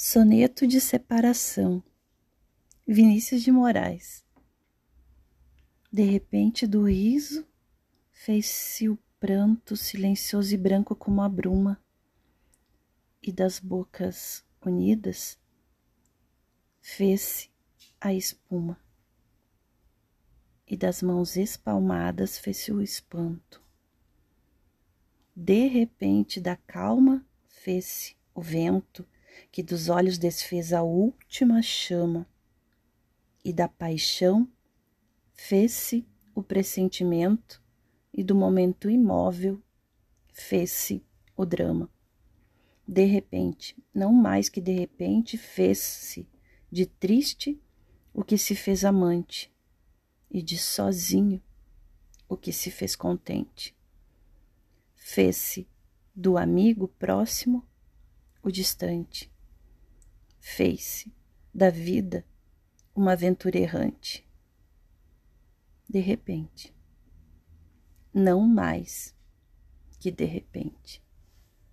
Soneto de Separação, Vinícius de Moraes. De repente, do riso, fez-se o pranto silencioso e branco como a bruma, e das bocas unidas, fez-se a espuma, e das mãos espalmadas fez-se o espanto. De repente, da calma, fez-se o vento que dos olhos desfez a última chama, e da paixão fez-se o pressentimento, e do momento imóvel fez-se o drama. De repente, não mais que de repente, fez-se de triste o que se fez amante, e de sozinho o que se fez contente. Fez-se do amigo próximo o distante. Fez-se da vida uma aventura errante. De repente, não mais que de repente.